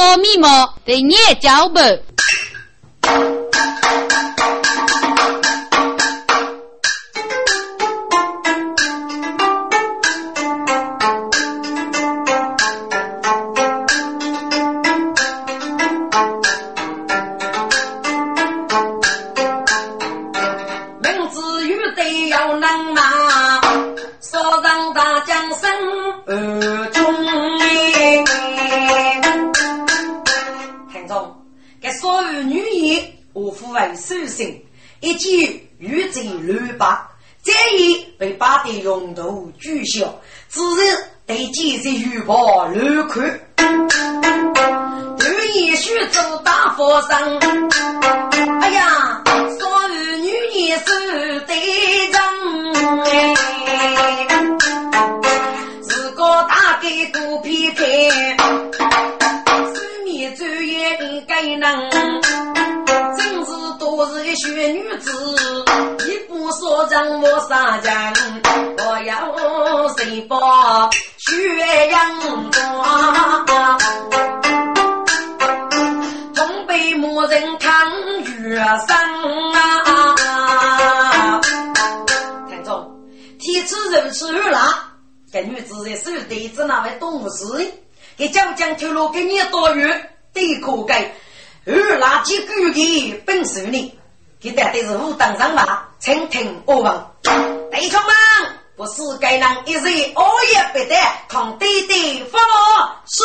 说密码得捏脚不？将将透露给你多余，对可该二辣几个的本事呢？给带的是武当人马，请听我问。弟兄们，不是该人一日熬夜不得，同弟弟发是。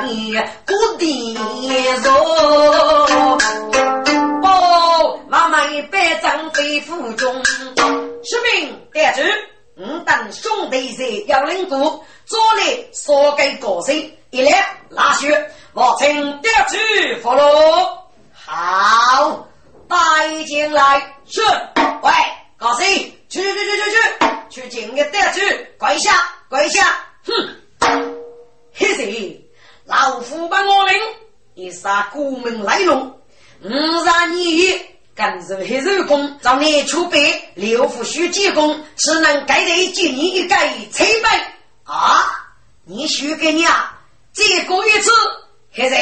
眉上眼，古地肉。哦，妈妈一百张飞府中，士兵得知，我等兄弟在幺零谷，做了所给高升，一来拉血。我请调去俘虏，好，带进来。是，喂，高兴，去去去去去去，去进个调去，跪下跪下。哼，嘿谁？老夫把我领，一杀孤门来龙，五杀你跟着黑手工，找你出兵，刘福书记功，只能给你给你一个清白啊！你许给你啊，再过一次。现在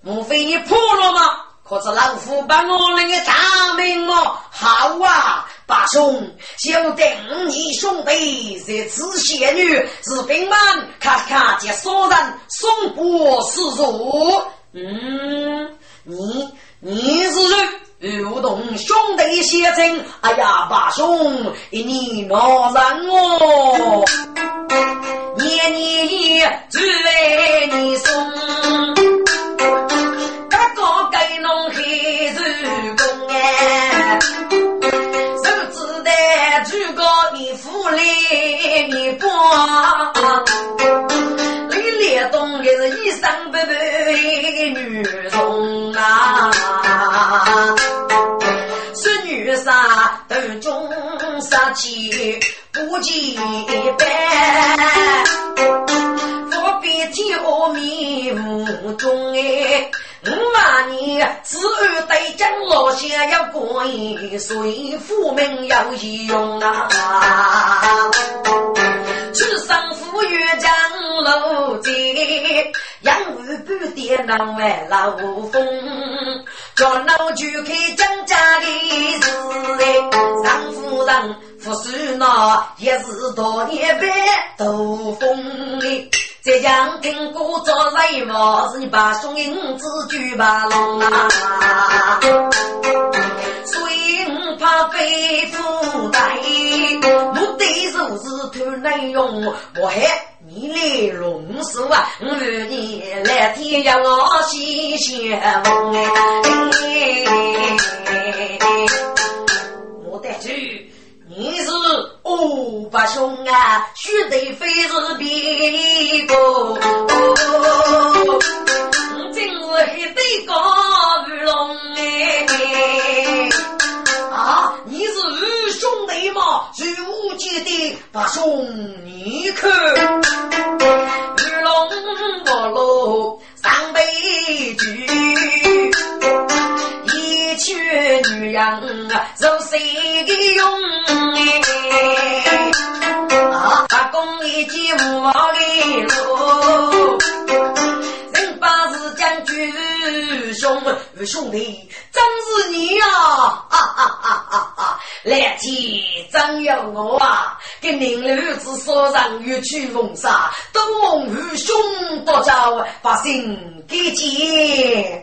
莫非你破了吗？可是老夫把我那个大名哦，好啊，八兄，就等你兄弟是此仙女，是兵们看看这所人送过施主。嗯，你你是谁？如同兄弟写成，哎呀，八兄，你哪人哦？年年只为你送，哥给侬黑日工哎，手指的举个你福利你光，你脸东的是一身白白女容啊，是女杀头中。杀气不几般，不必天阿弥无中哎。五万年，子儿对将老先要过一岁，父命要义用啊！此生富裕将老在，养儿半点难为老风。叫老就开张家的事哎，上夫人富庶那也是多年白斗风哎。浙江听过做人么？是你把兄弟五子举把龙啊！所以我怕被负担，目的就是图内容，我还你来龙叔啊！我你来天要我西先锋我得去。你是五八兄啊，须得非是别个，真是一对高玉龙哎！啊，你是二兄弟嘛？如无姐的八兄，你看玉龙我落三杯酒。娶女人受谁的用哎？把公一见无毛的路，人把是将军兄兄弟，真是你呀！啊啊啊啊啊！来天真有我啊！跟您儿子所上欲去风沙，东蒙愚兄多招，把心给解。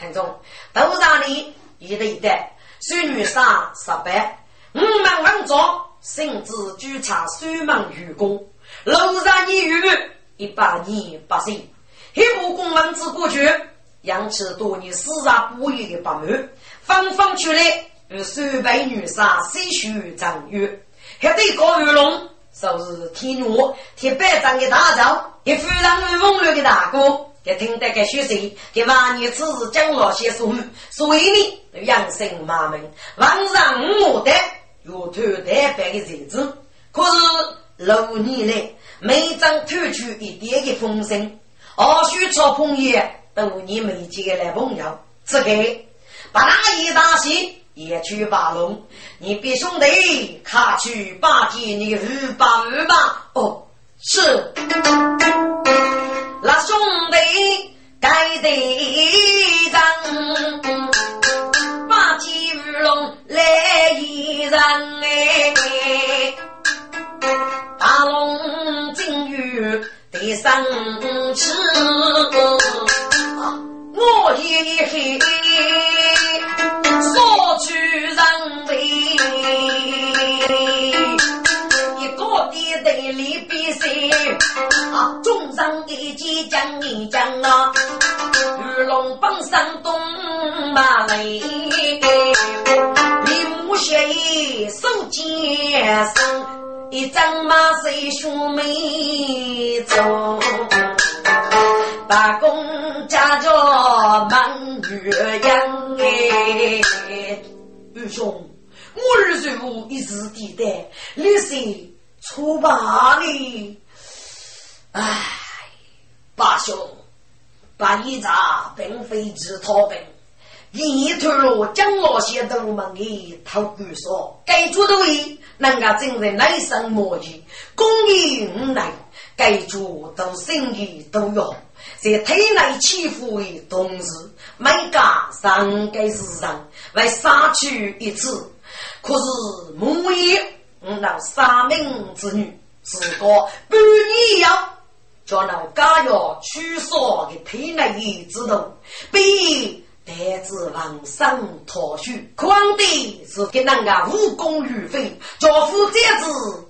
听众，都让你。一对一对，孙女上十八，五门文章，甚至举茶三门愚公，楼上年余一百年八岁，一部公文字过去，养起多年四杀不义的八门，方方出来与三百女杀谁许正月，还对高玉龙，就是天奴，天百丈的大招，也非常风流的大哥。也听得个学生，给万年此事讲老些说，所以呢，养生马门，晚上我的有头戴白的日子，可是六年来每张透出一点的风声，二叔超朋友多年没见来朋友，这个把那一大喜也去把龙，你别兄弟卡去把见你五百五吧，哦，是。那兄弟该得人，八戒玉龙来一人哎，大龙金玉得生吃，我一黑说去人为。的队里比赛，啊，中上的几将一将啊，玉龙帮上东马来，李木鞋手肩上，一张马随兄妹走，大公家着满月阳哎，玉兄，我儿随我一时地带，你是。出八里，唉，八兄，八一扎并非只逃兵，一头路将那些东门的偷鬼说，该主的位，人家正在内生磨叽，公益无奈，该主都心里都有，在体内起伏的同时，每家上该是上来杀去一次，可是木叶。我那三名之女，自个半年要叫那家要取少的体内之毒，被带子往上逃去，况的是给人家武功于飞，教夫这子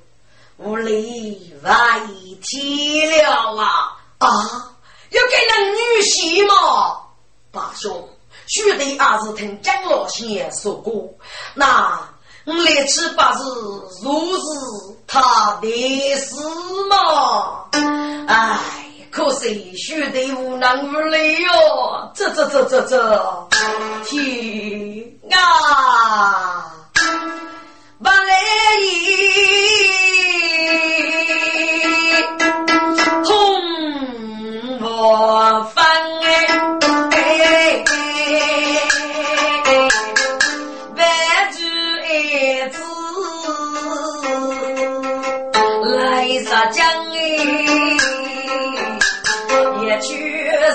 无力外天了啊！啊，要给人女婿吗？八兄，须得还是听江老先说过，那。来七八日，如是他的事嘛？唉，可惜兄弟无能为力哟！这这这这这，天啊！不来意，痛我分哎，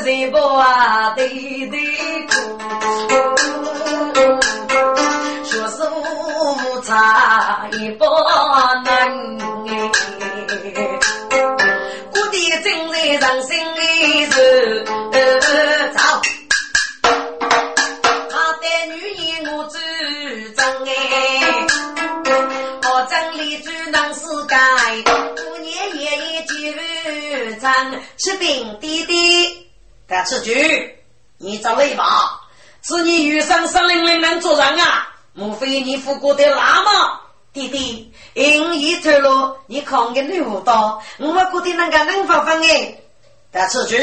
谁不啊对对。差一不能，我的正在人心里是操，他的女人我主张哎，我真理只能是改，五年爷爷就长吃饼弟弟，该吃局，你找累吧，是你遇上森林里能做人啊？莫非你父过的那么弟弟？因一头路，你看个女舞蹈，我过得那个能发分哎。但此句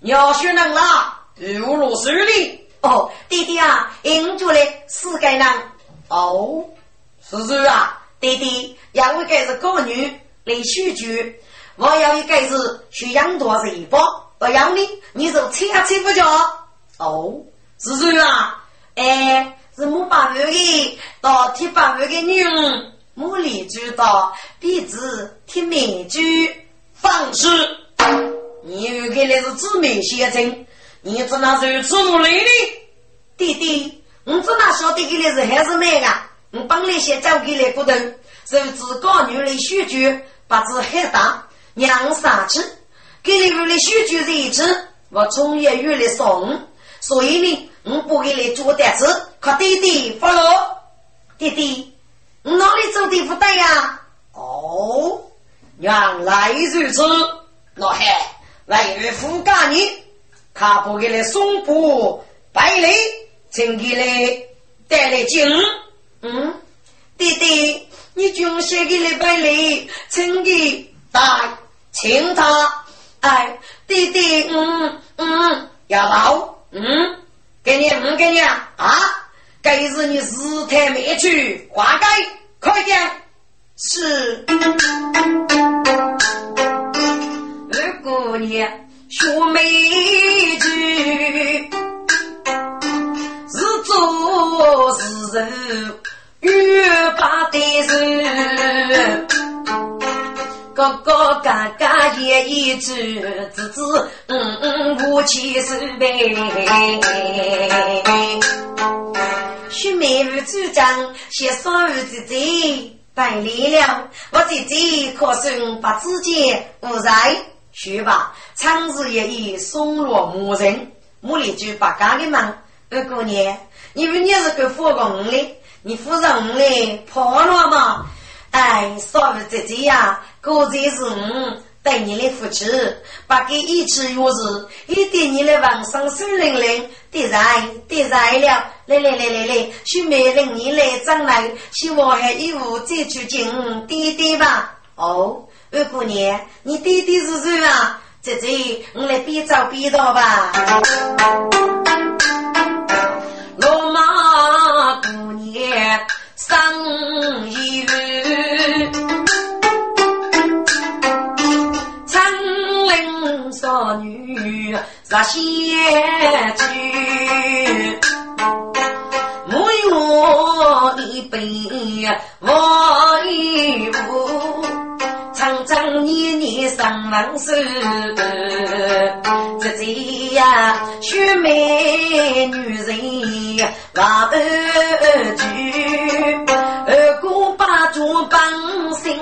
要学能啦，如落水里。哦，弟弟啊，因住嘞四个人。哦，是是啊，弟弟要一个是歌女来续句，我要一个是学养多一包，不要你，你就吃啊吃不着。哦，是是啊，哎。是木把鱼的，到铁把鱼的女儿，木里知道鼻子贴美句，放肆！你有看来是姊妹先生，你怎那如此努力的？弟弟，我怎那晓得给来是还是妹啊？我本来先找给来骨头，是自高女来选举，把子很大，娘上去，给你为了选举日子，我从业越来送，所以呢。我不给你做点子，可弟弟发了。弟弟，我哪里做的不对呀？哦，原来如此。那嘿，来日富家女，他不给你送布白里，请给你带来金。嗯，弟弟，你就写给你百里，请给带请他。哎，弟弟，嗯嗯，要到，嗯。给你，嗯给你啊！啊，该是你日太没去，花该快点。是，二姑娘学美句，是做是人，越把的人。哥哥嘎嘎也一直子子嗯嗯无气是呗。许妹儿主张写双儿姐姐拜礼了，我姐姐可算把自己无在。去吧，长日也已松落无人，木里就把家的忙。二姑娘，你们你是个富公的，你夫人嘞破了吗？哎，双儿姐姐呀。果然是我对你的付出，把给一起月日，一点你的王上水灵灵，得在得在了，来来来来来，许美人你来张来，希望还有再去见弟弟吧。哦，二姑娘，你弟弟是谁啊？姐姐，我来边找边道吧。罗马姑娘生女十仙居，我有一杯我一壶，长长年年上门手，这这呀，雪美女人把二句，二哥把酒帮心。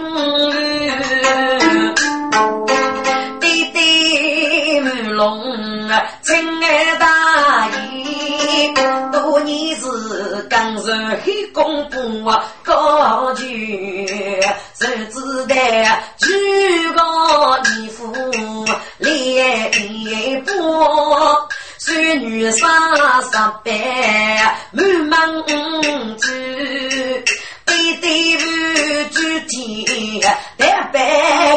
亲爱大爷，多年是刚入黑公布啊，高举手指的举高衣服脸一波，孙女三十八满门子，背对不具体的白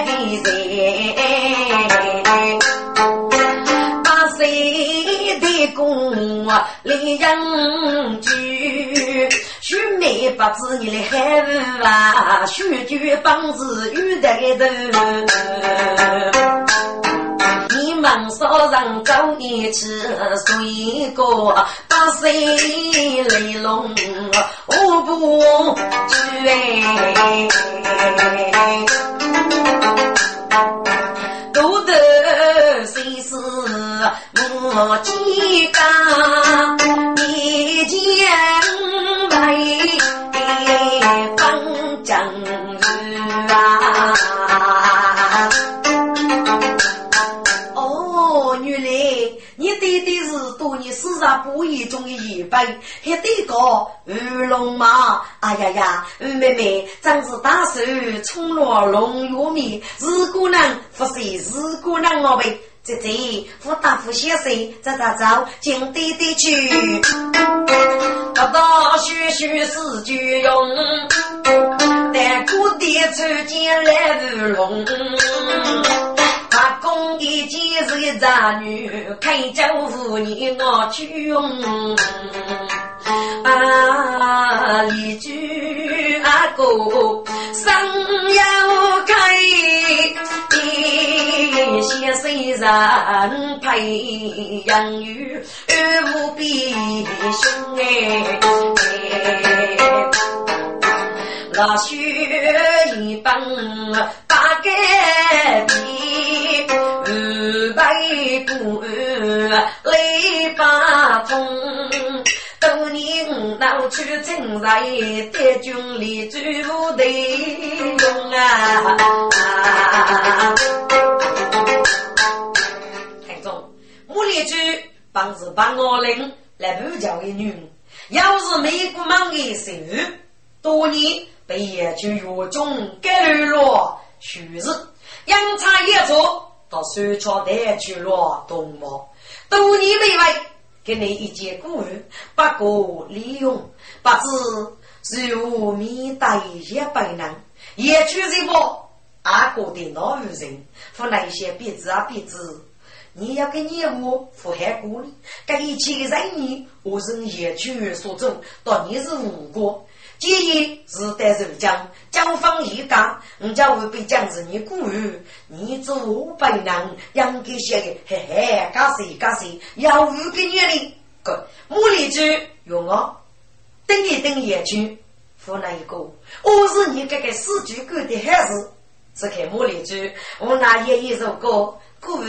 的人。谁的宫里人居，须眉不知你的孩子啊，须举棒子遇得头。你们少人走一次，水果八岁雷龙我不去哎，都得谁是我几家？一见为方正啊！哦，原来你爹爹是多年四十不义中的一辈，还得个二龙马。哎呀呀，妹妹，真是大手冲落龙玉米，是姑娘不是是姑娘我呗。姐姐，我大夫先生，走走走，进地地去。大大学学是句用，但姑爹出见来如龙。把公的今日杂女，开酒妇你我去用。啊，一句阿哥，生又开，一些虽然培养育，无比凶哎。老雪一本八盖地，二百股雷八通。多年闹出征来，得军里最不得用啊！听众，木里句帮是帮我领来不教的女，要是没过忙的时候，多年。被野猪越中给流落，虚日阳差野错，到山桥带去了东毛，多年未为，给你一件古物，不过利用，不知如何带一百人，野猪什么阿哥的老女人，和那些鼻子啊鼻子，你要给业务付海过呢？这一切个人呢，我是野猪所做，到你是无辜。建议是带受将，将方一家，人家会被将是你孤儿，你做五百人，养给些个，嘿嘿，干谁干谁，要五个月龄，个茉莉珠用我，等一等也去，湖那一个，我是你这个四句歌的孩子，只看茉莉珠，我那爷爷首歌。故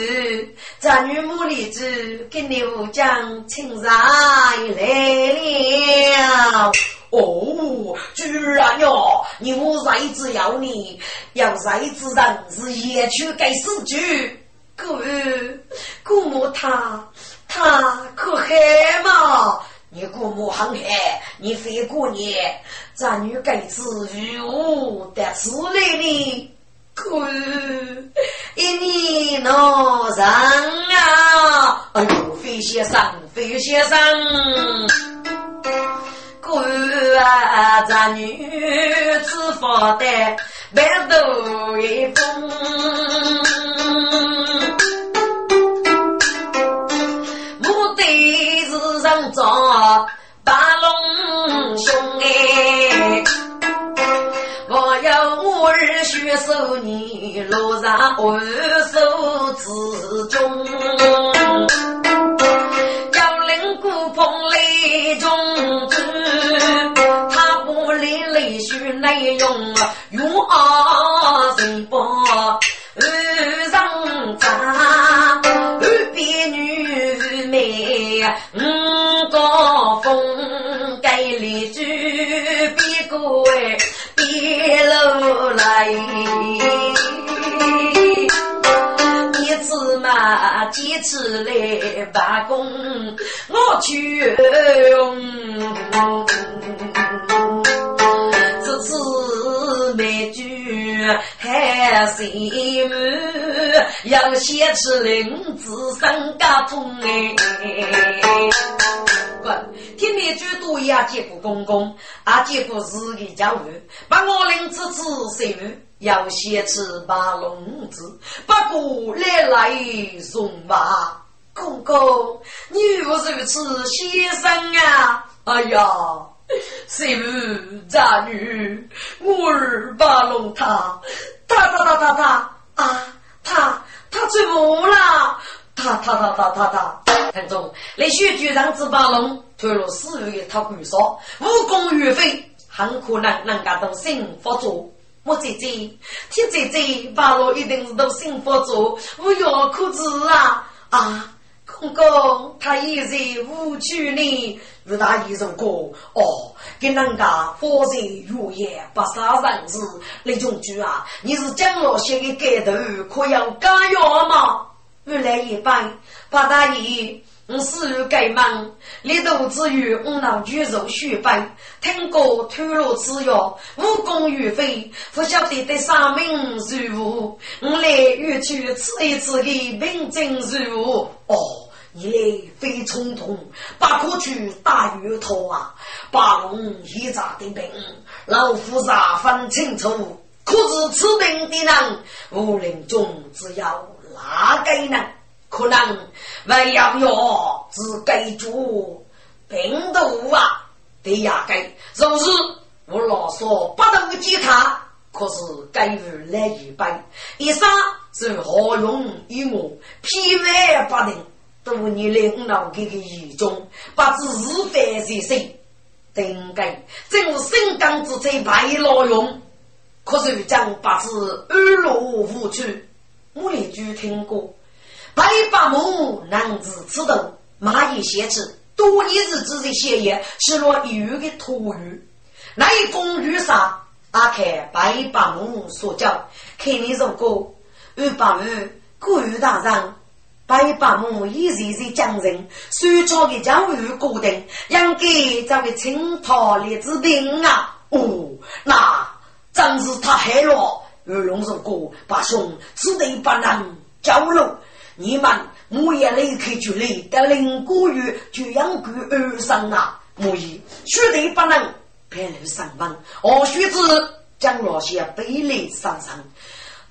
咱女母里子跟牛将亲来来了。哦，居然哟！牛崽子要你，要崽子人是野区该死局。姑姑母他他可黑吗？你姑母很黑，你非过年，咱女该子如何得此来呢？姑，一年闹人啊！哎呦，费先生，费先生。啊，咱女子发的白头一封，目的是上找八龙兄哎，儿学手你落上二手之中，要领古风雷中。内容用二人帮，二上茶，二边女美五高峰，盖里住别个哎别楼来，你子嘛坚持来罢工，我去用。还心满，要先吃灵芝生家痛哎！滚！听你最多也见过公公，啊见过自己家务，把我灵芝子生满，要先吃八龙子，不过来来送吧，公公，你又如此先生啊！哎呀！谁无渣女？我儿把龙他，他他他他他啊，他他怎么了？他他他他他他，听众，那许局长只把龙推入死狱的他官说，武功岳飞很可能能够到幸福做。我姐姐，听姐姐，把龙一定是都幸福做，无药可治啊啊！公公，他一日无趣呢，与他一首歌哦，给人家佛前如也不杀人事。李中举啊，你是江老写的盖头，可要加药吗？我来一拜，八大爷，我死于该忙，立度之余，我脑举手续拜，听过吐露此药，武功于飞，不晓得得三名如何？我来欲去吃一次的病症如何？哦。一来非冲动，不可去大鱼头啊！八龙一扎的病，老夫十分清楚。可是此病的人，武林中之妖哪个人？可能为要药只给主病毒啊！对呀，给若是我老说不能接他，可是该予来一般，一杀是何用于我？偏外不能。多年来，我老给个意中，不知是非是谁，应该正是心肝之才白老用。可是将不知二路无去，我一句听过，白发母男子此等蚂蚁写字，多年日子的写业，是落一月的土语。那一公寓上，阿开白发母所教，看你如果二八五古语大人。白八母一日日将人，苏超的教育固定，应该这位清朝列子兵啊！哦，那真是太黑了。二龙如果把兄只得不能交流，你们我也立刻就来得领过于就养狗二生啊！莫以绝对不能派人上门，我须知将老些背来上上，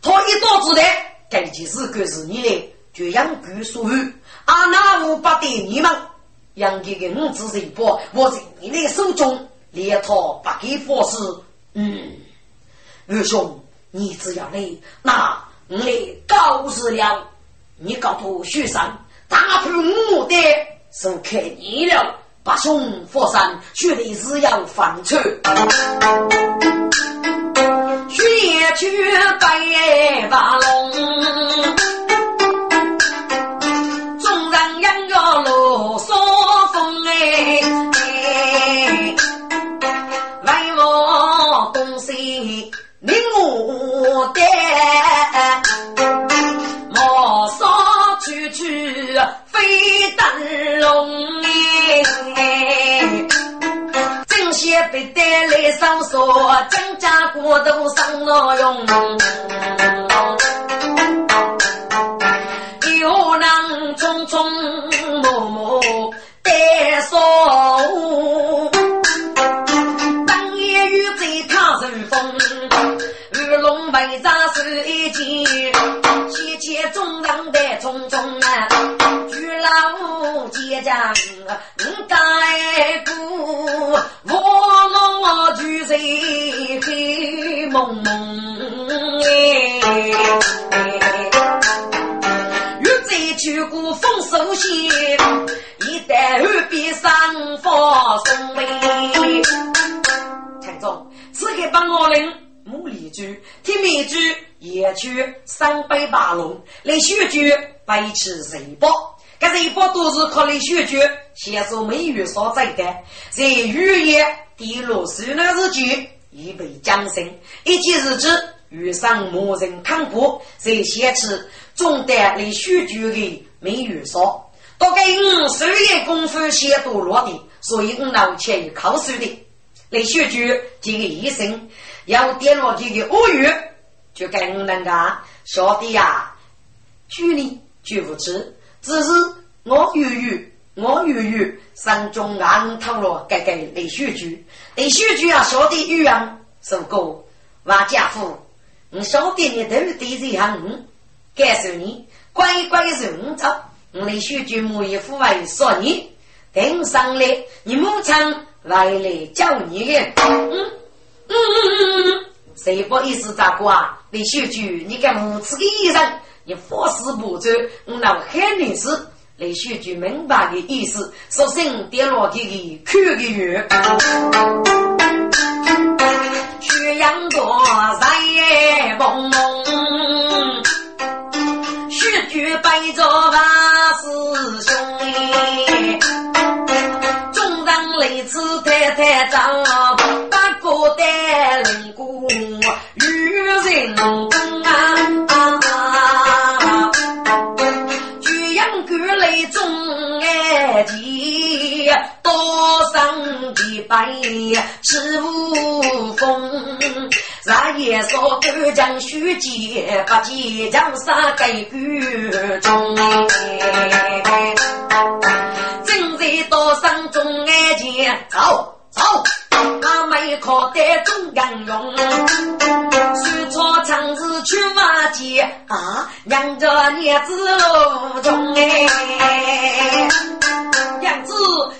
他一刀子的，该件事可是你的。就养狗所有，阿那无不得你们养狗的五子人波，我在你的手中，连他不给佛事。嗯，二兄，你只要来，那我来告辞了。你告诉学生，大破我的是看你了。八兄佛山，绝对是要翻车。血去白八龙。龙来选举白起谁包？这一包都是靠来选举，先说美玉所在的，在预言。第六十那日记，已被江生。一记日子，遇上某人看过，在写起总得来选举的美玉说，大概五十月功夫先都落的，所以我老前于考试的。来选举这个医生，要点落这个恶语，就跟我那个小弟呀，距离绝不知，只是我犹豫。我犹豫，山中暗透了，该该雷雪菊，雷雪菊啊，晓得语言，说过，王家父，你晓得你头对这行，感受你？乖乖认着，我雷雪菊母一父为说你，等上来，你母亲来来叫你的，嗯？嗯嗯嗯嗯，谁不意思咋过啊？李秀菊，你个无耻的衣裳，你 for 事不周，我老喊你是。李秀菊明白的意思，说声跌落地的哭的月，夕阳多在朦胧，雪菊背着万师兄，与人啊。泪中爱情，多生的白是无风。日夜说干将须结，不结将杀给狱中。正在多生中爱情，走走。阿妹靠得中央用，长日去瓦街啊，娘着娘子路中哎，娘子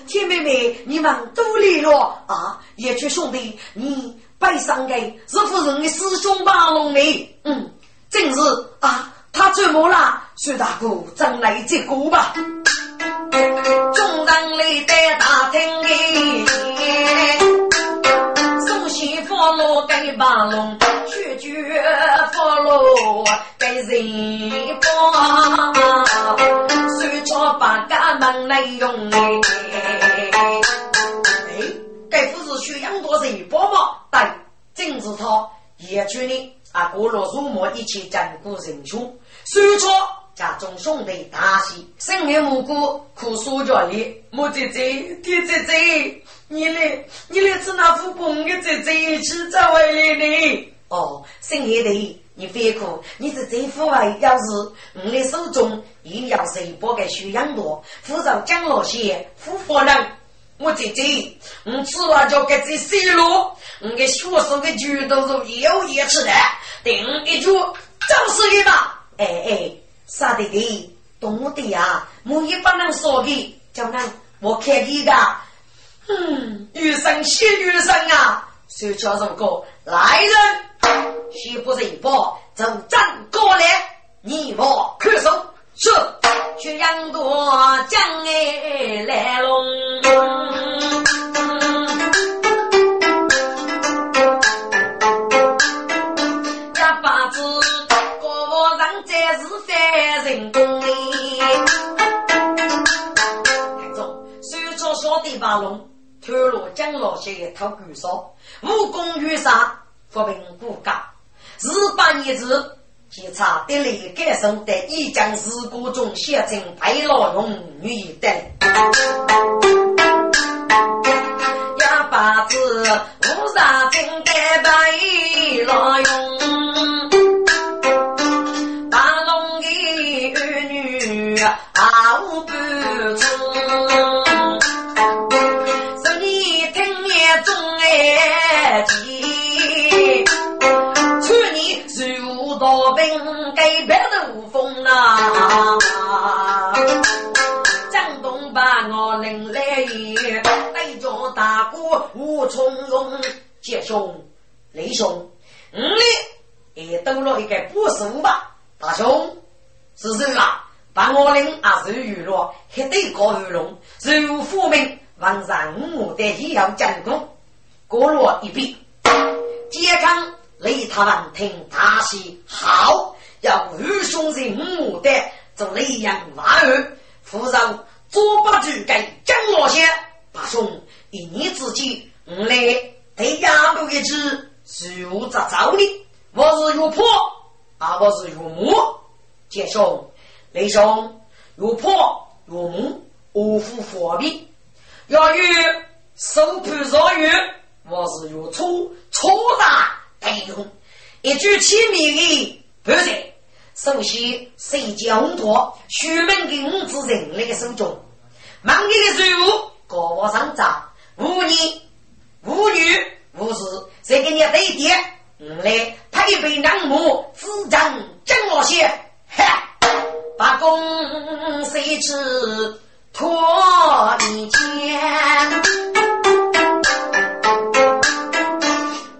铁妹妹，你们都来了啊！野雀兄弟，你背上的是夫人的师兄八龙呢？嗯，正是啊，他怎么了？薛大哥，咱来接过吧。众人来在大厅里。送西佛罗给八龙，绝绝佛罗给人帮，手抄八家门来用哎。哎，该不是学养多人帮吗？对，正是他，也去呢。啊，过了入魔一起战古人雄，手抄家中兄弟大喜，生命无辜苦说着哩，莫姐姐，爹姐姐。你来，你来吃那副公的在在一起找回来呢？哦，生爷的，你别哭，你是这副外，要是我的手中一定要谁不给修养多，扶着蒋老些，夫妇人，我姐姐，我吃完就给这洗了，我给学生的猪都是有也吃的，顶一句就是你嘛！哎哎，啥弟弟，懂的呀，我也不能说的，叫人我看你的。嗯，女生谢女生啊！手敲上歌，来人，西不人报，走站过来，你我看守，是。去杨过将哎来龙，一把子国人在是犯人功哩，看着手敲小的把龙。脱落江老些一套古少，武功与上，扶贫骨架。日八年子，检查得力改生在一江事故中写成白老龙女的。哑巴子无啥真的兄，你也兜了一个不数吧？大兄，是谁啊？把我领啊，是娱乐，还得搞鱼龙，是无父命。王上五的也要进攻，过了一笔，健康雷他们听大喜，好要二兄弟五的做雷阳娃儿，夫人左把主给江老先，大兄一年之计，我来对衙门一支，是无咋着的？我是岳婆，啊，我是岳母，杰兄雷兄岳婆岳母，我夫佛比。要与手盘上月，我是用粗粗大对用，一句亲密的不是。首先，谁将托徐门给五子人类的手中，忙里的税务高往上涨，无女无女不是，谁给你对爹？来，他一杯冷漠，自尊真我些。把公谁知托你肩，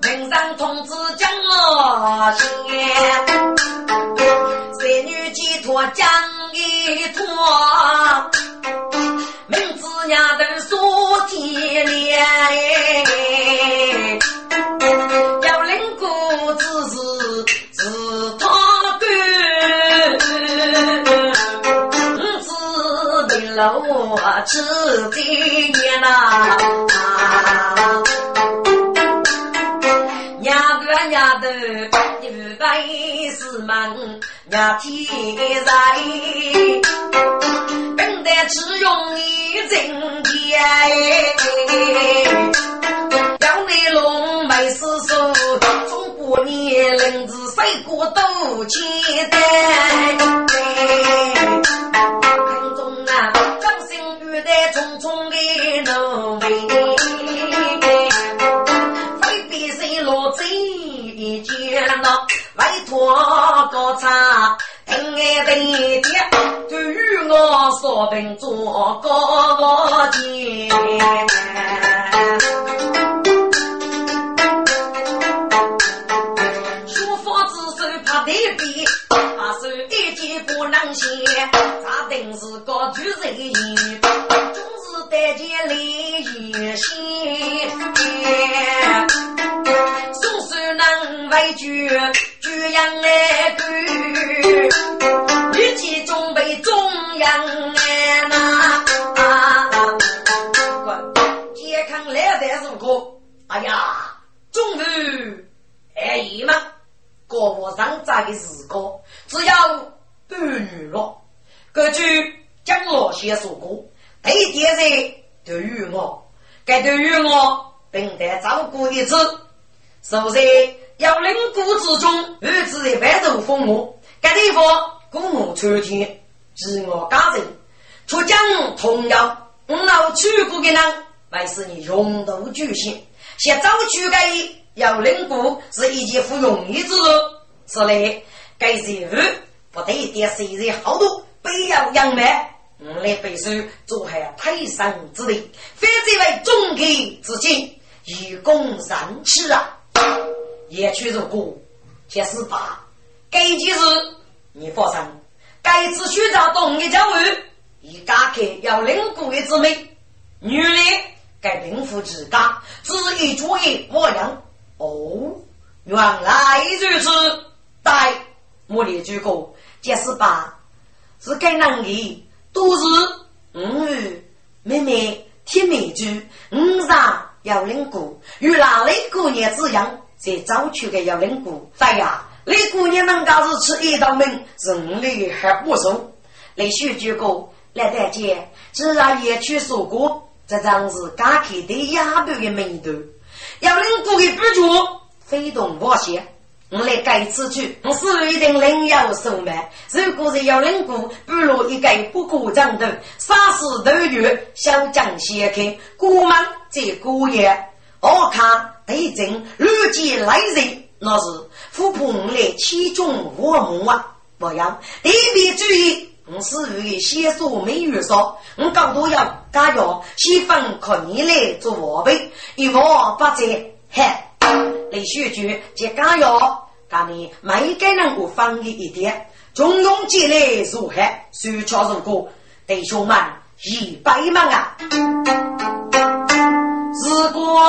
门上通知将我些，三女寄托将一托，明知娘等说。子的路吃几年呐？娘个娘的，一百是门。呀，天在，本得只用一针剑，杨梅龙没死手，中国年龄子谁过都期待。拜托个茶，听俺的爹，对于我说定做个我姐。书法子手怕得比，把手一件不能写，咋定是个主人？总是得见泪眼先，为句。岳阳来归，一起准备中央来呐！健康来的如何？哎呀，终于哎姨妈，国务上在的时候只要半女了。根据江老先说过，这一点人对于我，该对于我并得照顾一次，是不是？要领谷之中，儿子一般都父母，该地方公母出天，自我家人，出将同样，五老去过的人，还是你用度举行。先早去该要领谷是一件不容易之事，此类该任务不得一点谁人好多，不要扬满，我来背书做下泰山之力，非这为中天之敬，以功三尺啊！也去入股，先十八。该件事你放心，该次学长懂的教育，以家客要领股的之美，女的该领夫之家，只一主意模样。哦，原来如此。待莫列举个，这十八是该男的，都是五儿妹妹听美句，五上要领股，与哪里过年之样？在早去的要领姑，哎呀，你姑娘能家是吃一道门，人力还不熟。你许句过来大姐，既然也去说过，这张是刚开的哑巴的门头。要领姑的不住，非同我先。我来改此去，我是一定另有所买。如果是要领姑，不如一个不可长的，杀死斗月，小将先开，姑们在姑爷。我看对阵如今来人，那是虎扑来其中我母啊！不要特别注意，我是与先说没有说，我更多要加油，先分靠你来做卧背，一望不在，嘿，李秀菊接加油，干你每个人我放你一点，中庸进来如何？手巧如歌，弟兄们一百万啊！自国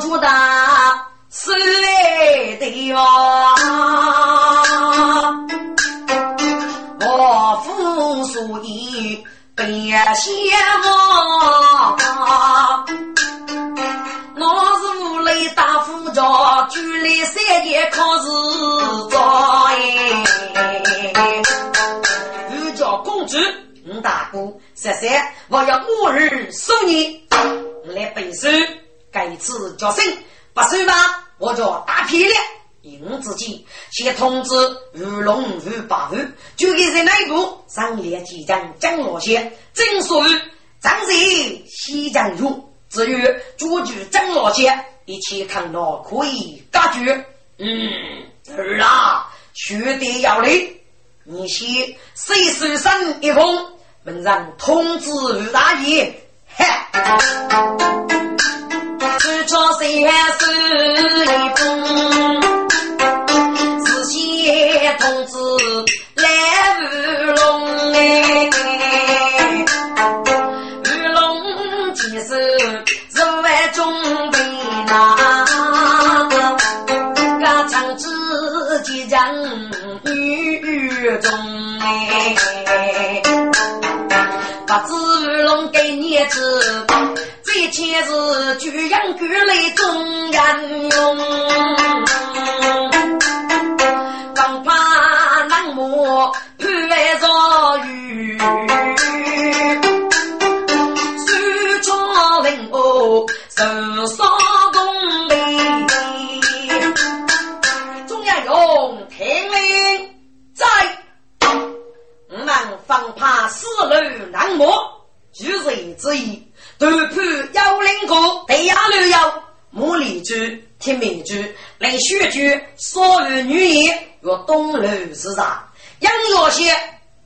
主大是来的哟，我父所以别羡慕。我是武雷大夫长，举来三年考试早哎。大哥，十三，我要末日送你。来背书，该次叫声不收吧，我叫大皮了。因自己先通知玉龙玉八虎，就给在内部上列即将江罗县，正属于张贼西江勇。至于主局江罗县，一切看到可以解决。嗯，儿啊，学弟要领，你先随手上一封，门上通知吴大爷，嗨，只做三还一封，仔细同志来吴龙哎，吴龙其实是万中的那，家常自己人与众哎。把子龙给你子，这钱是举养举来中人用，难磨，举人之意，独破幺零国，对亚六幺，木里居，听命居，来学居，所有女爷若东路之上，杨老些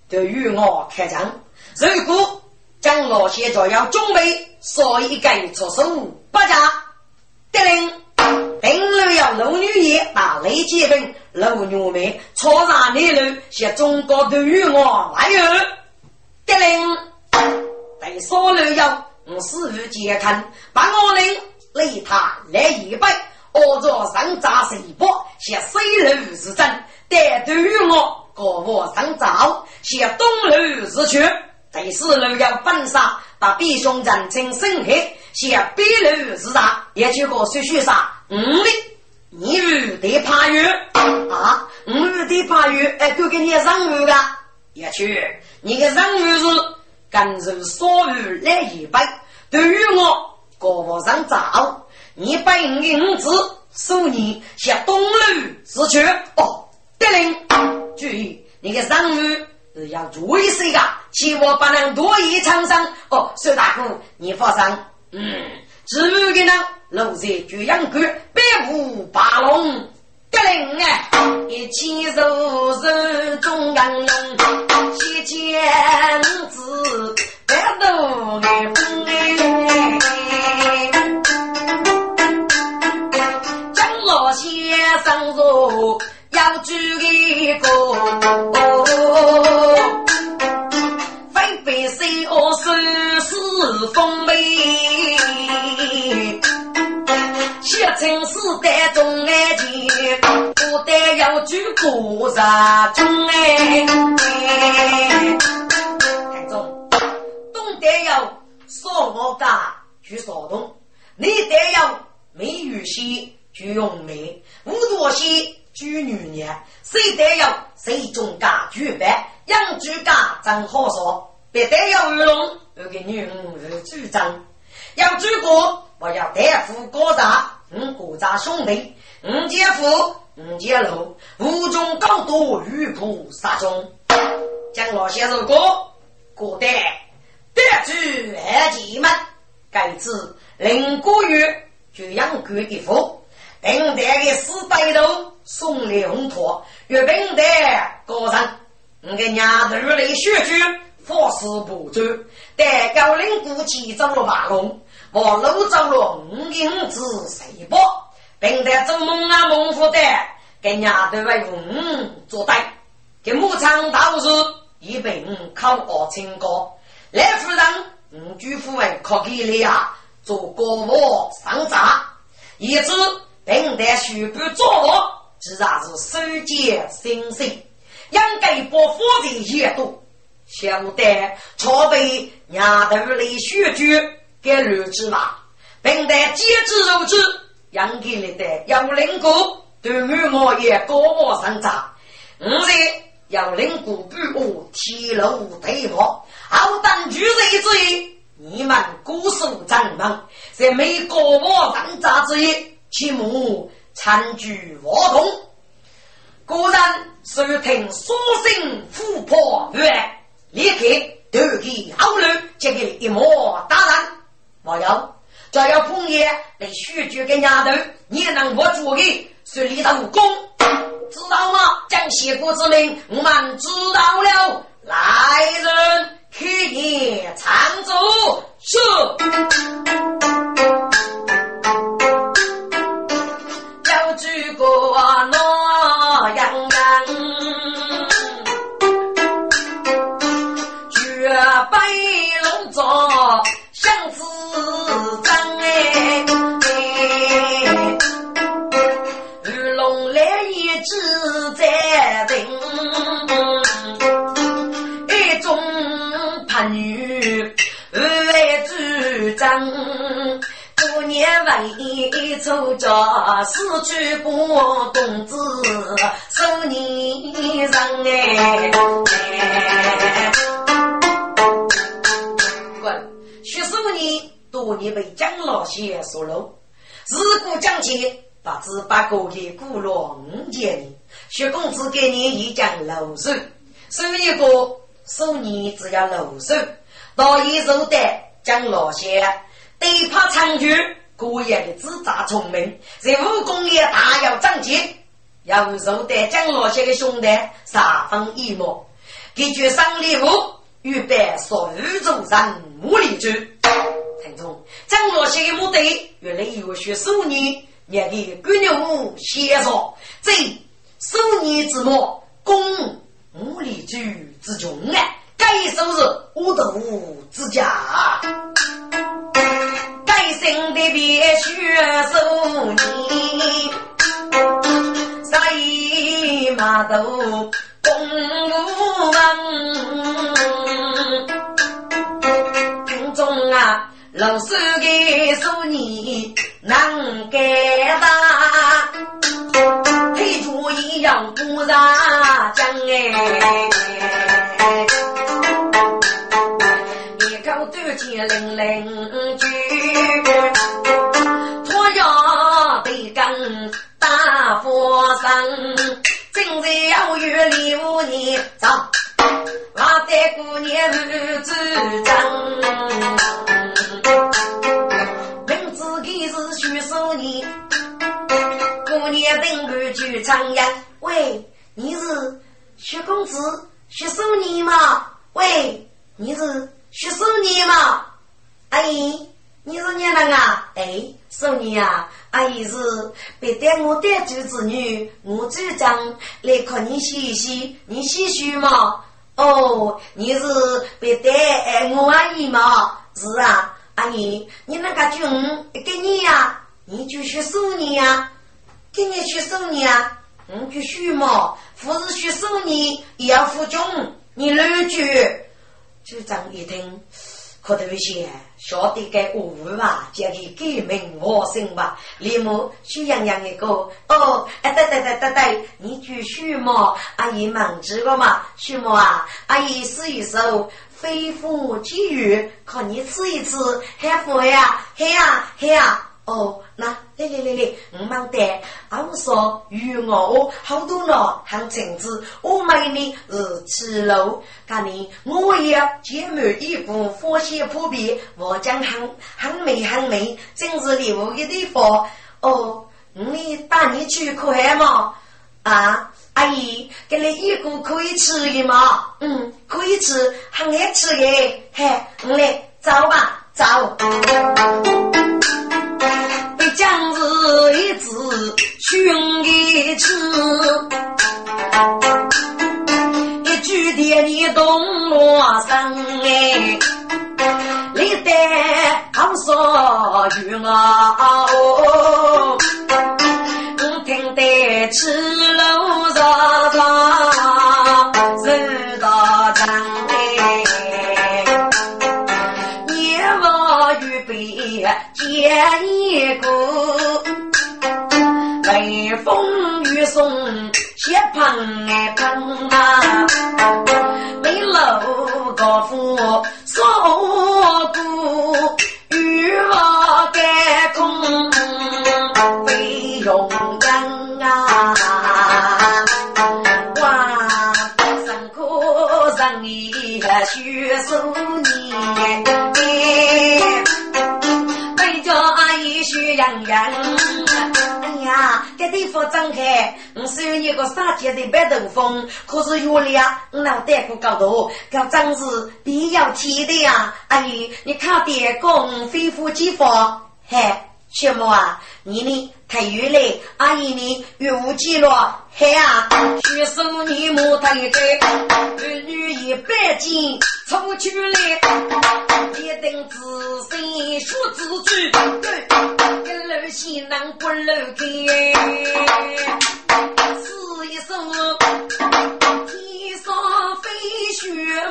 都与我开枪，如果将老些就要准备。所以该出手不假，得令，定路要陆女爷打雷击兵，陆女妹错上内路向中国的与我来人，得令，在所路要我师傅接看，把我令雷他来一百，我着上扎水波向西路是真，但对于我过我上早向东路是去，第四路要分杀。把比兄人称生黑，向比路是啥？也就个说说啥？五里，你与得怕鱼啊？五里得怕鱼，哎，都给你上鱼的。也去，你的上鱼是跟着所有来一百，对于我胳膊上照，你把银子收你向东路是去。哦，得令，注意你的上鱼。是要注意些个，希望不能多疑沧桑。哦，苏大哥，你放心。嗯，至于的呢，路在巨阳关，百无八龙，得令哎，一起手手中央龙，七千字百度哎，张老先生说。要举一个，分别谁我生死风味，写成诗代中爱情，不但要举个人中哎。台中，东得要说我家举少东，你得要美玉溪举用梅，五多溪。举女年，谁得要谁中家举办，养猪家真好说，别得要鱼龙，有个女儿主张，要举国，我要大夫高大，五国家兄弟，五姐夫，五姐路，五中高多玉菩萨中，将老先生歌，歌得得举二姐们，盖此林国玉就养狗一副，平台的四百头。送礼红托，月饼的高人，我个娘头来学句，法师不周，带高岭古迹走了马龙，我路走了五英子水波，并在做梦啊梦福的，给娘头为五做代，给牧场道士一并考过清高，来夫人五居夫为可给了呀，做国王上闸，一直并在徐步做我。自然是收结心生，应该把负责些多，晓得朝备娘头来学句给儿子嘛，并在节制如此，应该来的要领过，对于我也高我上涨。五日要领过比我铁路对话，好当举人之一，你们孤守咱们，在没高我上涨之一，其母。参举活动，果然收听苏醒琥珀月，立刻投给好人，这个一模当然。没有，只要碰见来许久的丫头，你也能握住的顺利成功，知道吗？将谢国之命，我们知道了。来人，去也长走是。主张。多年为出家，失去过公子受你人哎。滚！徐守你多年被蒋老先所漏，自古讲起，不知把过的古老五千年。徐公子给你一讲六手，收一个收你只要六手，到一手的蒋老先。对怕长久，个人的自大聪明，在武功也大有长进。要受得蒋老些的兄弟三分一目，给决赏礼物，预备所有众人无力去。听众，蒋老些的目的，原来有学数年，也给闺女写上这数年之末，供无力居之中啊，该收入我都之家。百姓的别学手你，啥一马都公务忙。听众啊，老师的手你难改大，推出一样不让讲哎。零零句，托要得跟大佛生，今日要月六年走，我在过年日子长，名字给是徐守年，过年登门去唱呀，喂，你是徐公子徐守年吗？喂，你是？徐守年吗，阿姨，你是娘人啊？哎，守年啊，阿姨是别带我带走子女，我主张来看你洗洗，你洗洗吗？哦，你是别带我阿姨吗？是啊，阿姨，你那个军给你呀？你就徐守年呀？给你去送你啊？我就徐嘛，不是徐守年也要服众，你乱句。局长一听，可头些晓得该误会吧？叫你改名我姓吧。李某徐洋洋的哥哦，哎对对对对对，你叫徐某，阿姨忙知个嘛？徐某啊，阿姨试一首非富即雨，看你吃一吃，还富呀？还呀还呀？哦，那来来来来，我忙得，我说鱼我好多呢，很精致。我买的是吃肉，看你我也姐妹衣服，花些普遍，我讲很很美很美，真是礼物的地方。哦，你带你去看吗？啊，阿姨，给你一个可以吃的吗？嗯，可以吃，很爱吃的。嘿，我来走吧，走。将士一直训一次，一句爹你动我身哎，你得好说与我哦，我听得吃接一个，雷风雨送血碰哎碰啊，张开，我虽然有个杀鸡的白头风，可是月亮脑袋不高大，这真是必要提的呀！阿姨，你看点公恢复几发？嘿，什么啊？你呢？太远嘞，阿姨呢？月无记落嘿啊！许是你莫的个儿女一百见出去嘞，一定自身学自主，一路行能不路开。是一声天上飞雪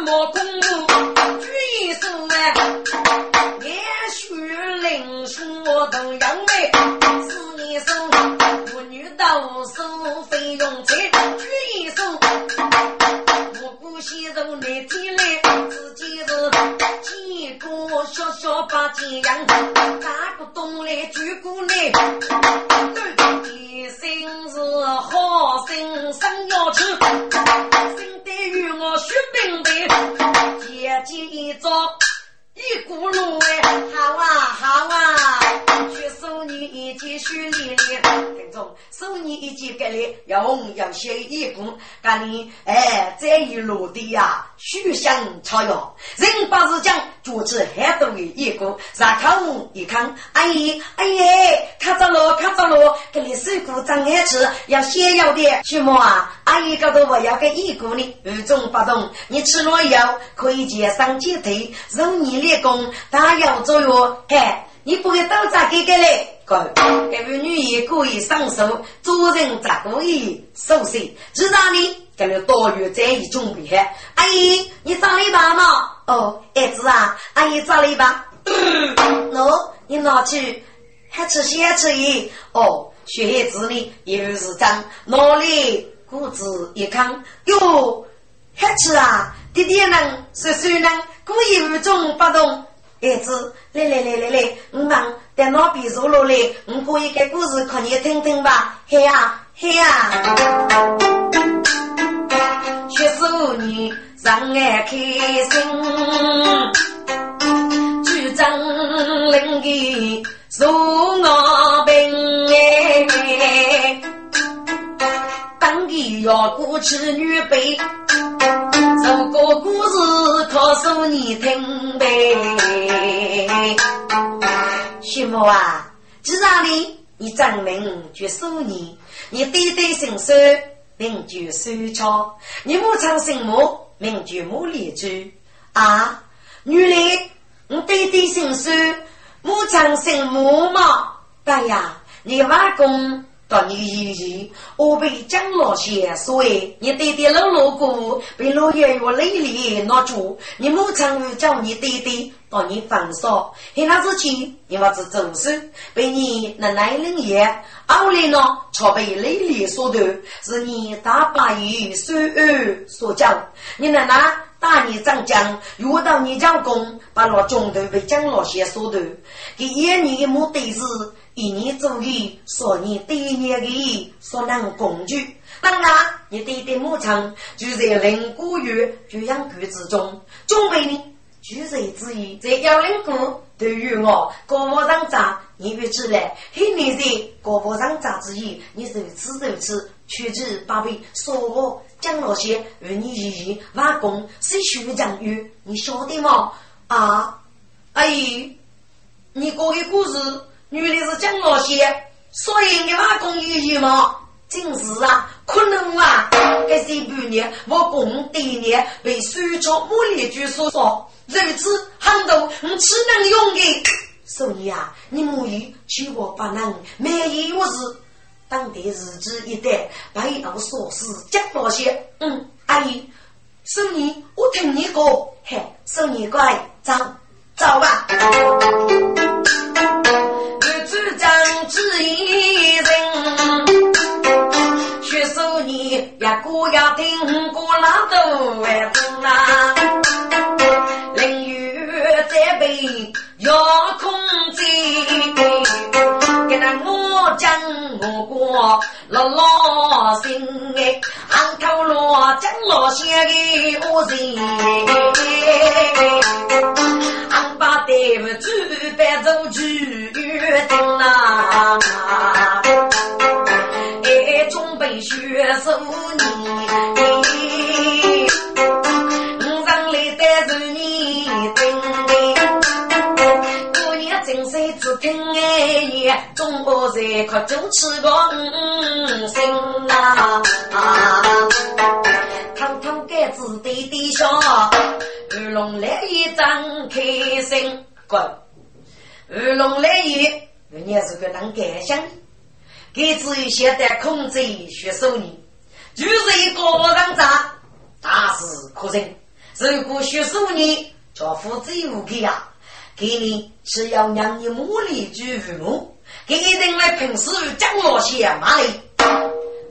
莫公，举一声哎、林兄我都养妹，是你生，我女无数费用钱，举一手，我不先肉难天来，自己是见过小小八斤羊，打个洞来钻过来，一心是好心生要吃。心对于我血病的，姐姐一招。众送你一件给你，要红要血一股，干你哎这一路的呀，书香超哟，人把是讲，举起很多的一股，让看我一看，阿姨阿姨，看着了看着了，给你水果长爱吃，要鲜要的，什么啊？阿姨搞得我要个一股呢，二种不同，你吃了以后可以减上几腿，肉你的。工大有作用，嘿，你不会都咋给个嘞？哥，这位女也可以上手，做人咋可以收拾？知道你给了多余这一准备。阿姨，你找了一把吗？哦，儿子啊，阿姨找了一把。喏，你拿去，还吃先吃一。哦，学子呢，又是脏，哪里骨子一看，哟，还吃啊？弟弟呢，叔叔呢。故意无中不动，儿子，来来来来来，我忙在那边坐落来，我可以给故事可你听听吧，嘿呀嘿呀，学手艺让俺开心，举证领给送我病哎，当地要过去女辈。如果故事可说你听呗，徐母啊，既然你你证明就说你，你对对心手名就手巧，你母亲姓母名就母丽珠啊，女的你对对心手母亲姓母嘛，对呀，你外公。当你爷爷，我被蒋老先所以你爹爹老老姑被老爷爷累累拿住，你母亲叫你爹爹当你放手，在那之前你娃子走失，被你奶奶领爷，后来呢却被累累所夺，是你大伯爷孙儿所教，你奶奶打你长江，遇到你将公，把那中头被蒋老先所夺，给一年的目的是。一年做的，说你对年的所能工具。当然，你对的牧场就在灵谷园培养局之中，准备呢就在之一，在幺零谷对于我国务上长，你别起来，黑年在国务上长之一，你如此如此，取之八倍，说我讲那些与你爷爷外公是学长语，你晓得吗？啊，阿姨，你讲的故事。女的是蒋老些，所以你外公有意吗？真是啊，可能啊。这些半年我公爹年被苏超木里居所说，如此很多你只能用的。所以啊，你母语娶我不能，没有我是当地日子一代白道说事蒋老些。嗯，阿姨，所以我听你讲，嘿，所以乖，走走吧。一人，学手艺呀，姑要听过那都完整啦。淋雨再被遥控制，跟那我讲我过老老心哎，昂头罗讲老些的恶人，俺把队伍举办走去。决定啦！哎，准备学手艺，我让来带着你听。过年正岁只听哎，中国人可就吃个五星啊！堂堂盖子对对笑，二龙来一张开心滚。二龙来也，人家是个能干想，给自己现在控制学手艺，就是一个人渣，大事可成。如果学手艺叫负责无给呀，给你是要让你母力居父母，给你人来平时讲那些嘛嘞。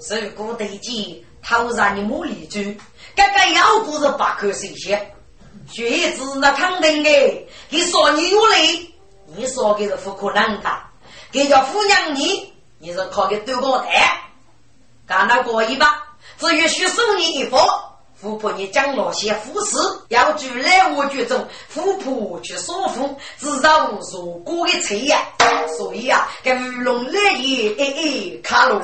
如果对己投让你母力居，刚刚要不是八颗神仙，学子那肯定的，你说你有嘞。你说的是不可能的。给叫富娘你，你是靠个多高台，干到过一吧。只允许送你一佛，富婆你讲那些富事，要住来我剧中，富婆去说服，至少如果的车呀。所以啊，跟乌龙来也哎哎卡路。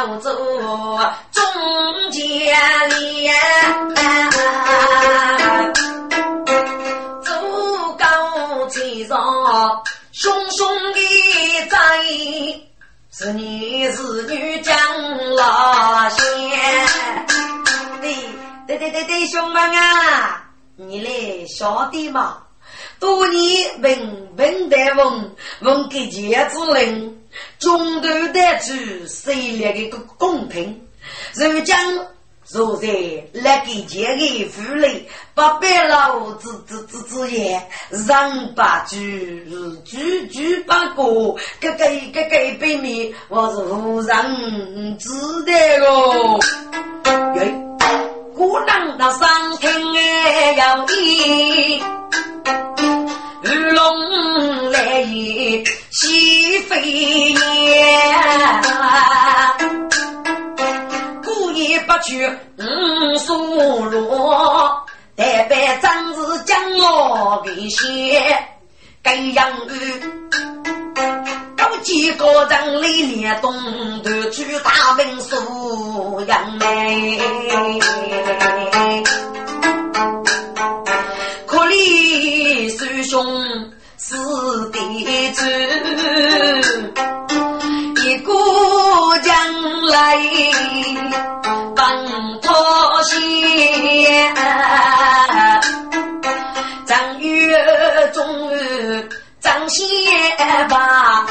要走中间里，走高起上，凶凶的在，是你是女将老仙。对对对对对，兄们啊，你来晓得嘛？多年问问德问，问给杰子灵。中途得知谁来个公平，如今。坐在那个前的府里，八百老子子子子言，人把句句句把过，个个个个背面，我是无人知道哦。哟，姑娘那上天哎要听，玉龙来也西飞燕。不去五苏罗，代表张氏将我给写，该样语。有几个人来连东头去打兵苏阳梅，可怜师兄是弟子，一个将来。仙，正月中日张仙吧，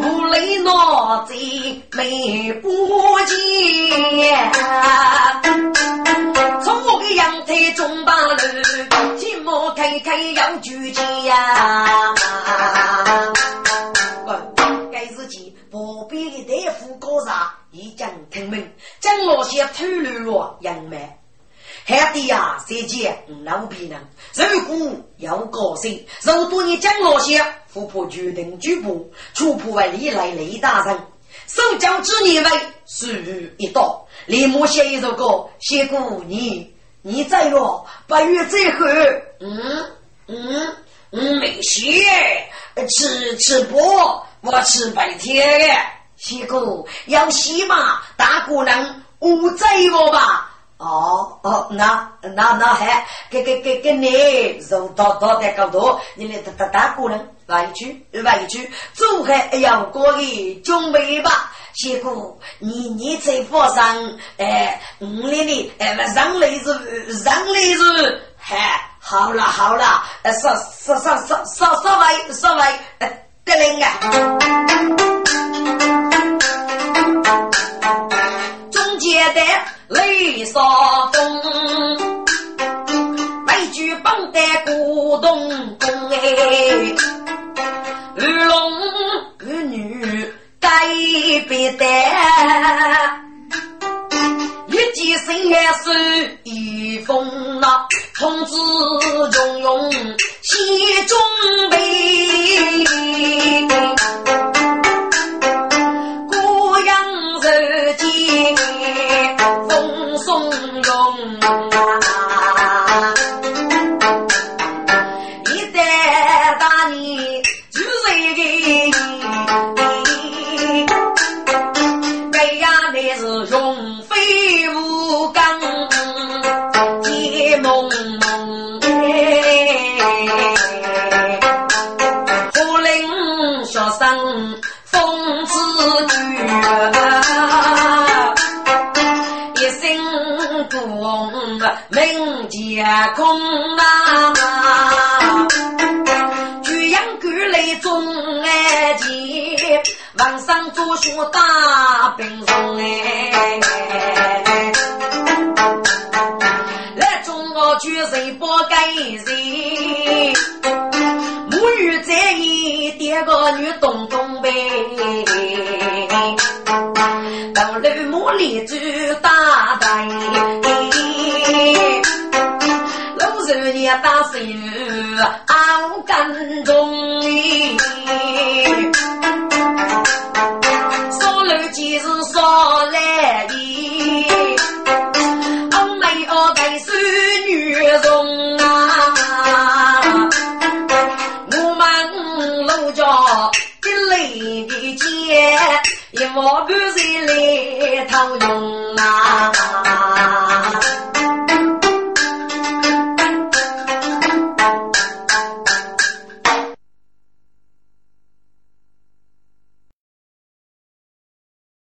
无泪脑贼没不见。开开要举剑呀。该自己不必的大夫高上。一将听命，将那些偷溜了杨梅，海底呀，谁见老皮人？如果要高兴，如果你将那些富婆决定举步，出破为历来雷大人，手脚之年为是一刀，立马写一首歌，写过你，你在哟八月最后，嗯嗯嗯，没事，吃吃不，我吃白天的。西哥要西嘛，大姑娘我在我吧？哦哦，那那那还给给给给你肉多多的高多，你来大大大姑娘外去外去，走开要过的准备吧。西哥，你你在佛上哎，五里里哎，让雷子让雷子，嗨，好了好了，稍稍稍稍稍稍微稍微得灵啊。的雷少风，每句绑得古董工哎，龙二女改别的，一见心也是一封呐，通知中用西中备。